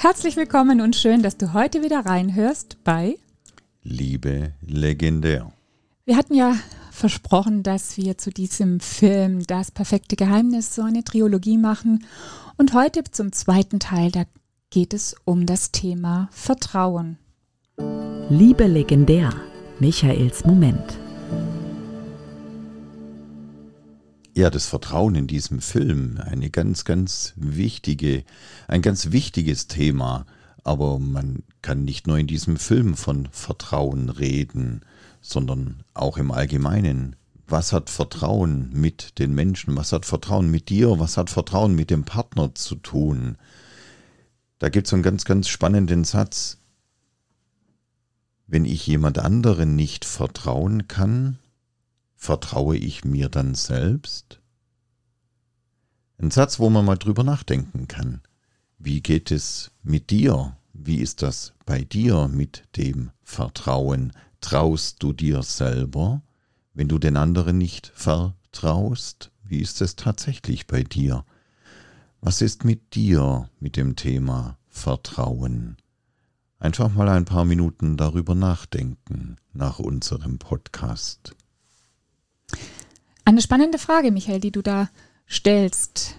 herzlich willkommen und schön, dass du heute wieder reinhörst bei Liebe legendär. Wir hatten ja versprochen, dass wir zu diesem Film Das perfekte Geheimnis so eine Trilogie machen. Und heute zum zweiten Teil, da geht es um das Thema Vertrauen. Liebe legendär. Michaels Moment. Ja, das Vertrauen in diesem Film, eine ganz, ganz wichtige, ein ganz wichtiges Thema. Aber man kann nicht nur in diesem Film von Vertrauen reden, sondern auch im Allgemeinen. Was hat Vertrauen mit den Menschen? Was hat Vertrauen mit dir? Was hat Vertrauen mit dem Partner zu tun? Da gibt es einen ganz, ganz spannenden Satz. Wenn ich jemand anderen nicht vertrauen kann, vertraue ich mir dann selbst? Ein Satz, wo man mal drüber nachdenken kann. Wie geht es mit dir? Wie ist das bei dir mit dem Vertrauen? Traust du dir selber, wenn du den anderen nicht vertraust? Wie ist es tatsächlich bei dir? Was ist mit dir mit dem Thema Vertrauen? einfach mal ein paar Minuten darüber nachdenken nach unserem Podcast. Eine spannende Frage, Michael, die du da stellst.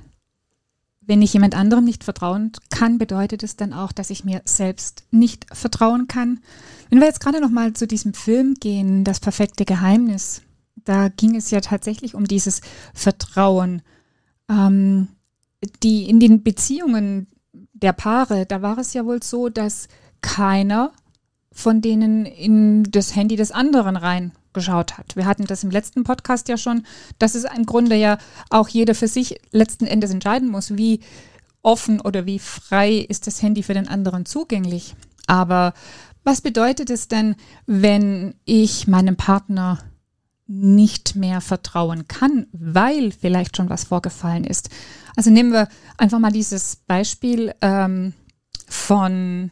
Wenn ich jemand anderem nicht vertrauen kann, bedeutet es dann auch, dass ich mir selbst nicht vertrauen kann. Wenn wir jetzt gerade noch mal zu diesem Film gehen, das perfekte Geheimnis, da ging es ja tatsächlich um dieses Vertrauen. Ähm, die in den Beziehungen der Paare, da war es ja wohl so, dass keiner von denen in das Handy des anderen reingeschaut hat. Wir hatten das im letzten Podcast ja schon, dass es im Grunde ja auch jeder für sich letzten Endes entscheiden muss, wie offen oder wie frei ist das Handy für den anderen zugänglich. Aber was bedeutet es denn, wenn ich meinem Partner nicht mehr vertrauen kann, weil vielleicht schon was vorgefallen ist? Also nehmen wir einfach mal dieses Beispiel ähm, von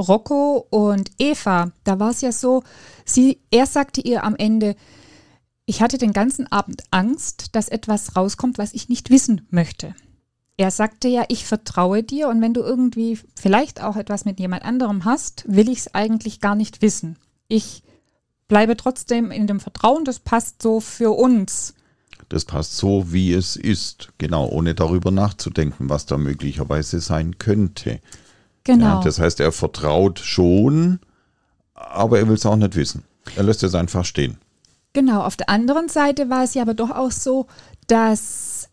Rocco und Eva, da war es ja so, sie, er sagte ihr am Ende, ich hatte den ganzen Abend Angst, dass etwas rauskommt, was ich nicht wissen möchte. Er sagte ja, ich vertraue dir und wenn du irgendwie vielleicht auch etwas mit jemand anderem hast, will ich es eigentlich gar nicht wissen. Ich bleibe trotzdem in dem Vertrauen, das passt so für uns. Das passt so, wie es ist, genau, ohne darüber nachzudenken, was da möglicherweise sein könnte. Genau. Ja, das heißt, er vertraut schon, aber er will es auch nicht wissen. Er lässt es einfach stehen. Genau, auf der anderen Seite war es ja aber doch auch so, dass,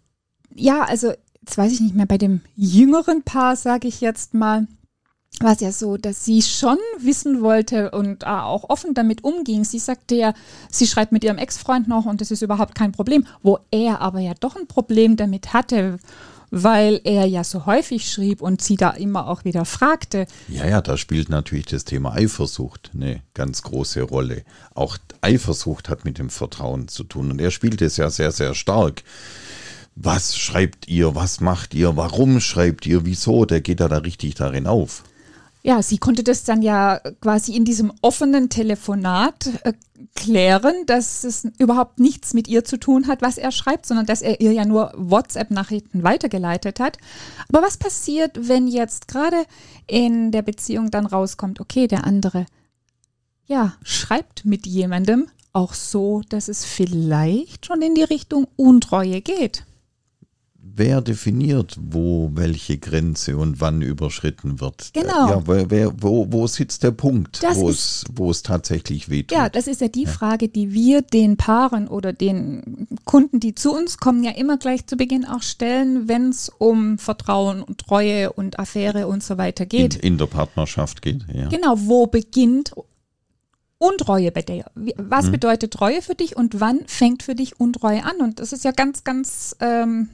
ja, also, jetzt weiß ich nicht mehr, bei dem jüngeren Paar, sage ich jetzt mal, war es ja so, dass sie schon wissen wollte und auch offen damit umging. Sie sagte ja, sie schreibt mit ihrem Ex-Freund noch und das ist überhaupt kein Problem, wo er aber ja doch ein Problem damit hatte weil er ja so häufig schrieb und sie da immer auch wieder fragte. Ja, ja, da spielt natürlich das Thema Eifersucht eine ganz große Rolle. Auch Eifersucht hat mit dem Vertrauen zu tun und er spielt es ja sehr, sehr stark. Was schreibt ihr? Was macht ihr? Warum schreibt ihr? Wieso? Der geht da, da richtig darin auf ja, sie konnte das dann ja quasi in diesem offenen Telefonat äh, klären, dass es überhaupt nichts mit ihr zu tun hat, was er schreibt, sondern dass er ihr ja nur WhatsApp-Nachrichten weitergeleitet hat. Aber was passiert, wenn jetzt gerade in der Beziehung dann rauskommt, okay, der andere, ja, schreibt mit jemandem auch so, dass es vielleicht schon in die Richtung Untreue geht? Wer definiert, wo welche Grenze und wann überschritten wird. Genau. Ja, wer, wo, wo sitzt der Punkt, wo, ist, es, wo es tatsächlich wehtut? Ja, das ist ja die ja. Frage, die wir den Paaren oder den Kunden, die zu uns kommen, ja immer gleich zu Beginn auch stellen, wenn es um Vertrauen und Treue und Affäre und so weiter geht. In, in der Partnerschaft geht, ja. Genau, wo beginnt Untreue bei dir? Was mhm. bedeutet Treue für dich und wann fängt für dich Untreue an? Und das ist ja ganz, ganz ähm,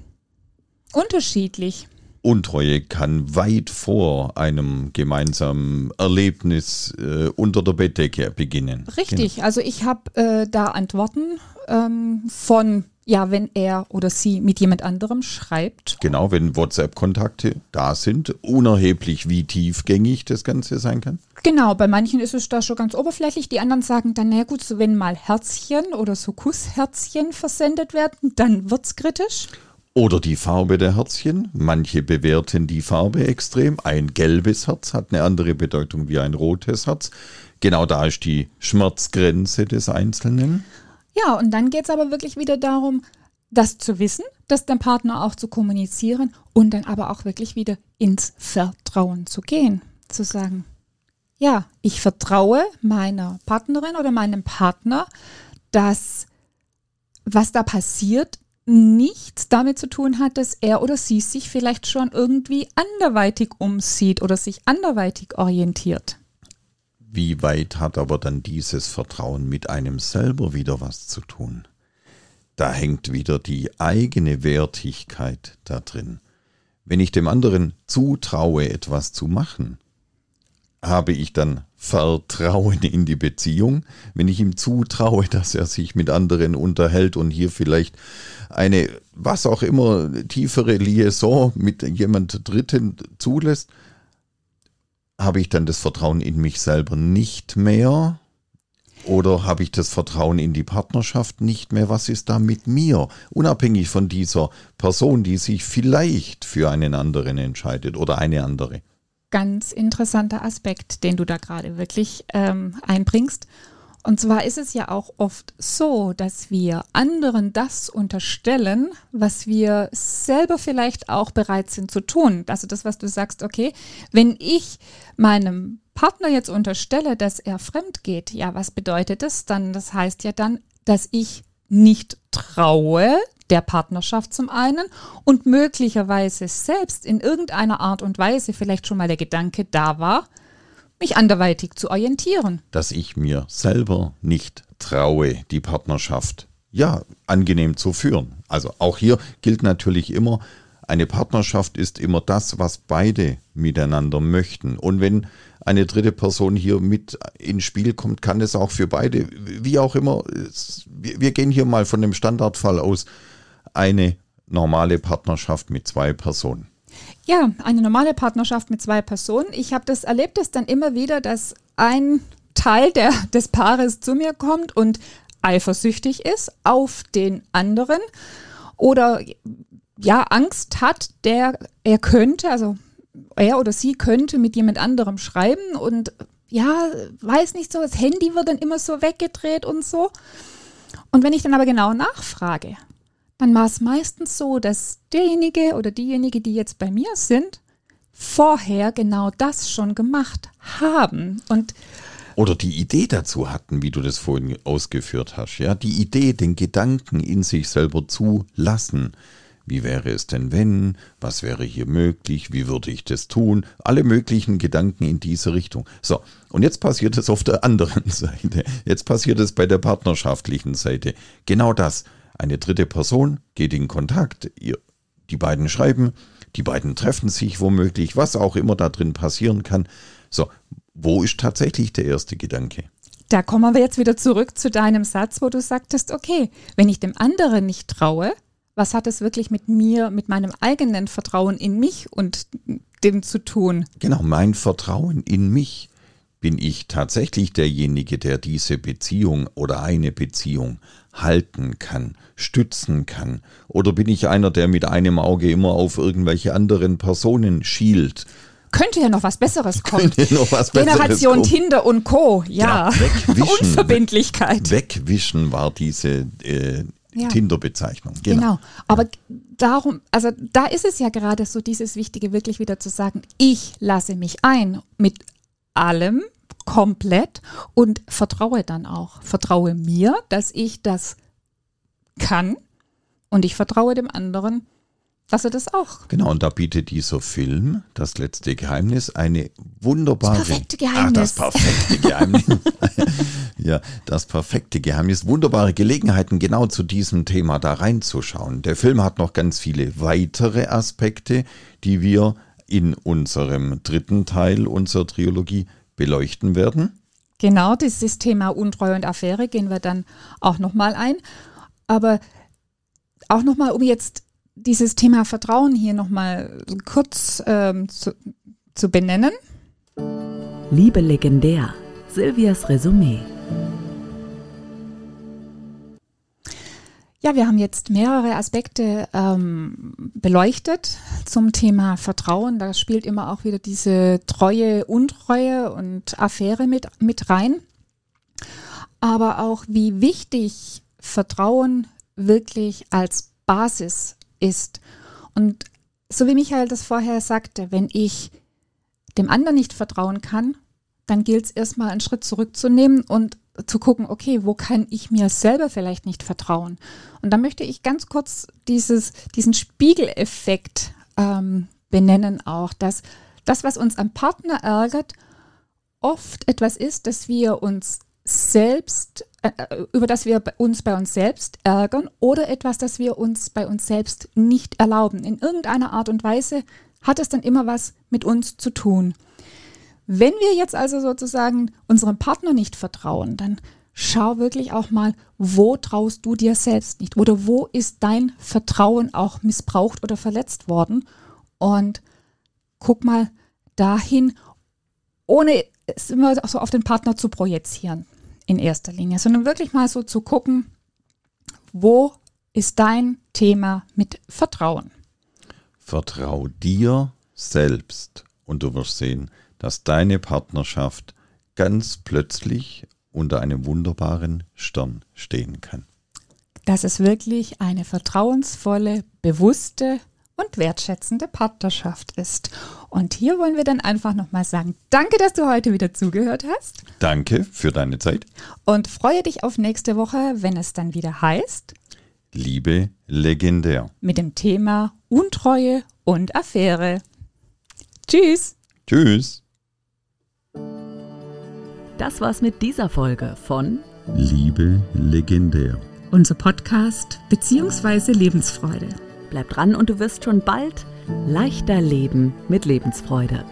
unterschiedlich. Untreue kann weit vor einem gemeinsamen Erlebnis äh, unter der Bettdecke beginnen. Richtig, genau. also ich habe äh, da Antworten ähm, von, ja, wenn er oder sie mit jemand anderem schreibt. Genau, wenn WhatsApp-Kontakte da sind, unerheblich wie tiefgängig das Ganze sein kann. Genau, bei manchen ist es da schon ganz oberflächlich. Die anderen sagen dann, na gut, so wenn mal Herzchen oder so Kussherzchen versendet werden, dann wird es kritisch. Oder die Farbe der Herzchen. Manche bewerten die Farbe extrem. Ein gelbes Herz hat eine andere Bedeutung wie ein rotes Herz. Genau da ist die Schmerzgrenze des Einzelnen. Ja, und dann geht es aber wirklich wieder darum, das zu wissen, das dem Partner auch zu kommunizieren und dann aber auch wirklich wieder ins Vertrauen zu gehen. Zu sagen, ja, ich vertraue meiner Partnerin oder meinem Partner, dass was da passiert, nichts damit zu tun hat, dass er oder sie sich vielleicht schon irgendwie anderweitig umsieht oder sich anderweitig orientiert. Wie weit hat aber dann dieses Vertrauen mit einem selber wieder was zu tun? Da hängt wieder die eigene Wertigkeit da drin. Wenn ich dem anderen zutraue, etwas zu machen, habe ich dann Vertrauen in die Beziehung, wenn ich ihm zutraue, dass er sich mit anderen unterhält und hier vielleicht eine, was auch immer, tiefere Liaison mit jemand Dritten zulässt, habe ich dann das Vertrauen in mich selber nicht mehr? Oder habe ich das Vertrauen in die Partnerschaft nicht mehr? Was ist da mit mir? Unabhängig von dieser Person, die sich vielleicht für einen anderen entscheidet oder eine andere ganz interessanter Aspekt, den du da gerade wirklich ähm, einbringst. Und zwar ist es ja auch oft so, dass wir anderen das unterstellen, was wir selber vielleicht auch bereit sind zu tun. Also das, was du sagst, okay, wenn ich meinem Partner jetzt unterstelle, dass er fremd geht, ja, was bedeutet das dann? Das heißt ja dann, dass ich nicht traue, der Partnerschaft zum einen und möglicherweise selbst in irgendeiner Art und Weise vielleicht schon mal der Gedanke da war, mich anderweitig zu orientieren. Dass ich mir selber nicht traue, die Partnerschaft ja angenehm zu führen. Also auch hier gilt natürlich immer, eine Partnerschaft ist immer das, was beide miteinander möchten. Und wenn eine dritte Person hier mit ins Spiel kommt, kann es auch für beide, wie auch immer, wir gehen hier mal von dem Standardfall aus, eine normale Partnerschaft mit zwei Personen. Ja, eine normale Partnerschaft mit zwei Personen. Ich habe das erlebt, dass dann immer wieder, dass ein Teil der, des Paares zu mir kommt und eifersüchtig ist auf den anderen oder ja Angst hat, der er könnte, also er oder sie könnte mit jemand anderem schreiben und ja, weiß nicht so, das Handy wird dann immer so weggedreht und so. Und wenn ich dann aber genau nachfrage, dann war es meistens so, dass derjenige oder diejenige, die jetzt bei mir sind, vorher genau das schon gemacht haben. Und oder die Idee dazu hatten, wie du das vorhin ausgeführt hast. Ja, die Idee, den Gedanken in sich selber zu lassen. Wie wäre es denn, wenn? Was wäre hier möglich? Wie würde ich das tun? Alle möglichen Gedanken in diese Richtung. So, und jetzt passiert es auf der anderen Seite. Jetzt passiert es bei der partnerschaftlichen Seite. Genau das. Eine dritte Person geht in Kontakt, ihr, die beiden schreiben, die beiden treffen sich womöglich, was auch immer da drin passieren kann. So, wo ist tatsächlich der erste Gedanke? Da kommen wir jetzt wieder zurück zu deinem Satz, wo du sagtest, okay, wenn ich dem anderen nicht traue, was hat es wirklich mit mir, mit meinem eigenen Vertrauen in mich und dem zu tun? Genau, mein Vertrauen in mich. Bin ich tatsächlich derjenige, der diese Beziehung oder eine Beziehung halten kann, stützen kann? Oder bin ich einer, der mit einem Auge immer auf irgendwelche anderen Personen schielt? Könnte ja noch was Besseres kommen. Noch was Besseres Generation kommen. Tinder und Co. Ja. ja wegwischen, Unverbindlichkeit. Wegwischen war diese äh, ja. Tinder-Bezeichnung. Genau. genau. Aber darum, also da ist es ja gerade so dieses Wichtige, wirklich wieder zu sagen, ich lasse mich ein mit allem, komplett und vertraue dann auch. Vertraue mir, dass ich das kann und ich vertraue dem anderen, dass er das auch. Genau, und da bietet dieser Film, Das letzte Geheimnis, eine wunderbare. Das perfekte Geheimnis. Ah, das perfekte Geheimnis. ja, das perfekte Geheimnis. Wunderbare Gelegenheiten, genau zu diesem Thema da reinzuschauen. Der Film hat noch ganz viele weitere Aspekte, die wir in unserem dritten Teil unserer Trilogie beleuchten werden. Genau, dieses Thema Untreue und Affäre gehen wir dann auch nochmal ein. Aber auch nochmal, um jetzt dieses Thema Vertrauen hier nochmal kurz ähm, zu, zu benennen. Liebe legendär, Silvias Resümee. Ja, wir haben jetzt mehrere Aspekte ähm, beleuchtet zum Thema Vertrauen. Da spielt immer auch wieder diese Treue, Untreue und Affäre mit, mit rein. Aber auch wie wichtig Vertrauen wirklich als Basis ist. Und so wie Michael das vorher sagte, wenn ich dem anderen nicht vertrauen kann, dann gilt es erstmal einen Schritt zurückzunehmen und zu gucken, okay, wo kann ich mir selber vielleicht nicht vertrauen? Und da möchte ich ganz kurz dieses, diesen Spiegeleffekt ähm, benennen auch, dass das, was uns am Partner ärgert, oft etwas ist, dass wir uns selbst, äh, äh über das wir uns bei uns selbst ärgern oder etwas, das wir uns bei uns selbst nicht erlauben. In irgendeiner Art und Weise hat es dann immer was mit uns zu tun. Wenn wir jetzt also sozusagen unserem Partner nicht vertrauen, dann schau wirklich auch mal, wo traust du dir selbst nicht? Oder wo ist dein Vertrauen auch missbraucht oder verletzt worden? Und guck mal dahin, ohne es immer so auf den Partner zu projizieren in erster Linie, sondern wirklich mal so zu gucken, wo ist dein Thema mit Vertrauen? Vertrau dir selbst. Und du wirst sehen, dass deine Partnerschaft ganz plötzlich unter einem wunderbaren Stern stehen kann. Dass es wirklich eine vertrauensvolle, bewusste und wertschätzende Partnerschaft ist. Und hier wollen wir dann einfach nochmal sagen, danke, dass du heute wieder zugehört hast. Danke für deine Zeit. Und freue dich auf nächste Woche, wenn es dann wieder heißt. Liebe legendär. Mit dem Thema Untreue und Affäre. Tschüss. Tschüss. Das war's mit dieser Folge von Liebe legendär. Unser Podcast bzw. Lebensfreude. Bleib dran und du wirst schon bald leichter leben mit Lebensfreude.